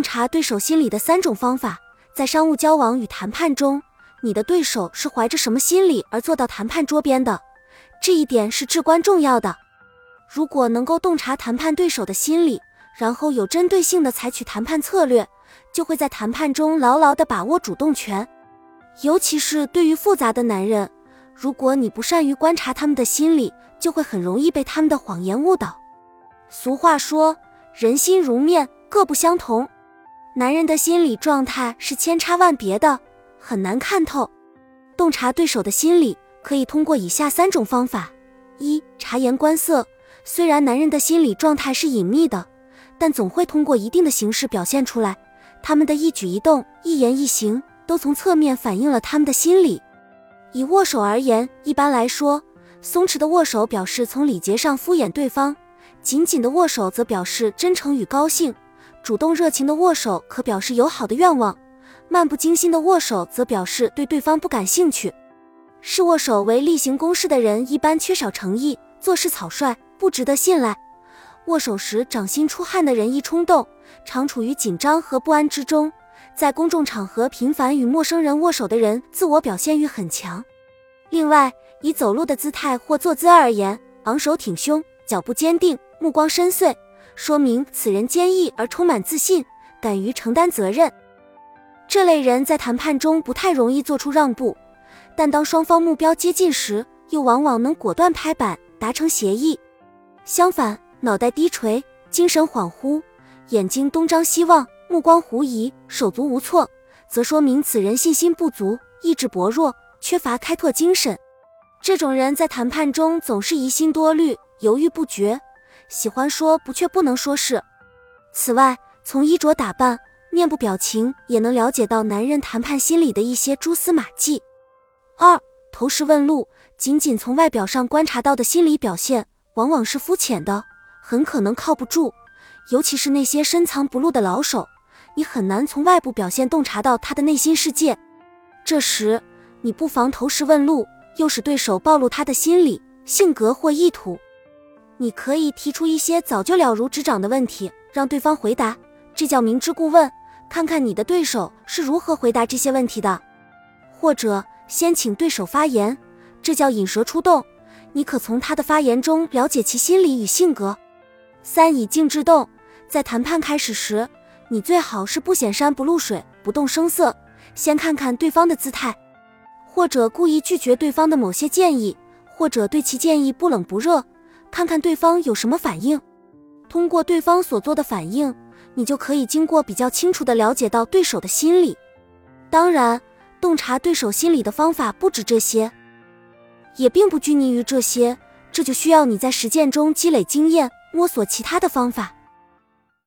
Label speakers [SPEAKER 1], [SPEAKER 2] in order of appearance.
[SPEAKER 1] 洞察对手心理的三种方法。在商务交往与谈判中，你的对手是怀着什么心理而坐到谈判桌边的？这一点是至关重要的。如果能够洞察谈判对手的心理，然后有针对性的采取谈判策略，就会在谈判中牢牢的把握主动权。尤其是对于复杂的男人，如果你不善于观察他们的心理，就会很容易被他们的谎言误导。俗话说，人心如面，各不相同。男人的心理状态是千差万别的，很难看透。洞察对手的心理，可以通过以下三种方法：一、察言观色。虽然男人的心理状态是隐秘的，但总会通过一定的形式表现出来。他们的一举一动、一言一行，都从侧面反映了他们的心理。以握手而言，一般来说，松弛的握手表示从礼节上敷衍对方，紧紧的握手则表示真诚与高兴。主动热情的握手可表示友好的愿望，漫不经心的握手则表示对对方不感兴趣。视握手为例行公事的人一般缺少诚意，做事草率，不值得信赖。握手时掌心出汗的人易冲动，常处于紧张和不安之中。在公众场合频繁与陌生人握手的人，自我表现欲很强。另外，以走路的姿态或坐姿而言，昂首挺胸，脚步坚定，目光深邃。说明此人坚毅而充满自信，敢于承担责任。这类人在谈判中不太容易做出让步，但当双方目标接近时，又往往能果断拍板达成协议。相反，脑袋低垂、精神恍惚、眼睛东张西望、目光狐疑、手足无措，则说明此人信心不足、意志薄弱、缺乏开拓精神。这种人在谈判中总是疑心多虑、犹豫不决。喜欢说不却不能说是。此外，从衣着打扮、面部表情也能了解到男人谈判心理的一些蛛丝马迹。二、投石问路，仅仅从外表上观察到的心理表现，往往是肤浅的，很可能靠不住。尤其是那些深藏不露的老手，你很难从外部表现洞察到他的内心世界。这时，你不妨投石问路，诱使对手暴露他的心理、性格或意图。你可以提出一些早就了如指掌的问题，让对方回答，这叫明知故问。看看你的对手是如何回答这些问题的，或者先请对手发言，这叫引蛇出洞。你可从他的发言中了解其心理与性格。三以静制动，在谈判开始时，你最好是不显山不露水，不动声色，先看看对方的姿态，或者故意拒绝对方的某些建议，或者对其建议不冷不热。看看对方有什么反应，通过对方所做的反应，你就可以经过比较清楚的了解到对手的心理。当然，洞察对手心理的方法不止这些，也并不拘泥于这些，这就需要你在实践中积累经验，摸索其他的方法。